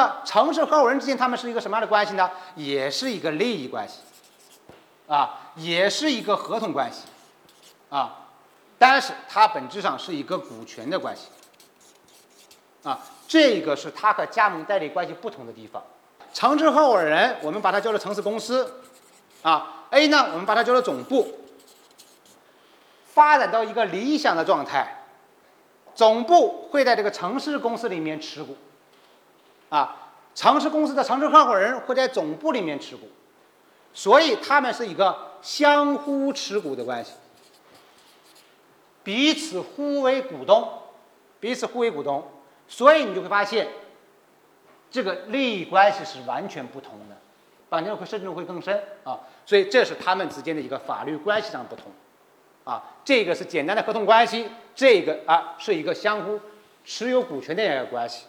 么城市合伙人之间他们是一个什么样的关系呢？也是一个利益关系，啊，也是一个合同关系，啊，但是它本质上是一个股权的关系，啊，这个是它和加盟代理关系不同的地方。城市合伙人我们把它叫做城市公司，啊，A 呢我们把它叫做总部。发展到一个理想的状态，总部会在这个城市公司里面持股，啊，城市公司的城市合伙人会在总部里面持股，所以他们是一个相互持股的关系，彼此互为股东，彼此互为股东，所以你就会发现，这个利益关系是完全不同的，绑定会甚至会更深啊，所以这是他们之间的一个法律关系上不同。啊，这个是简单的合同关系，这个啊是一个相互持有股权的一个关系。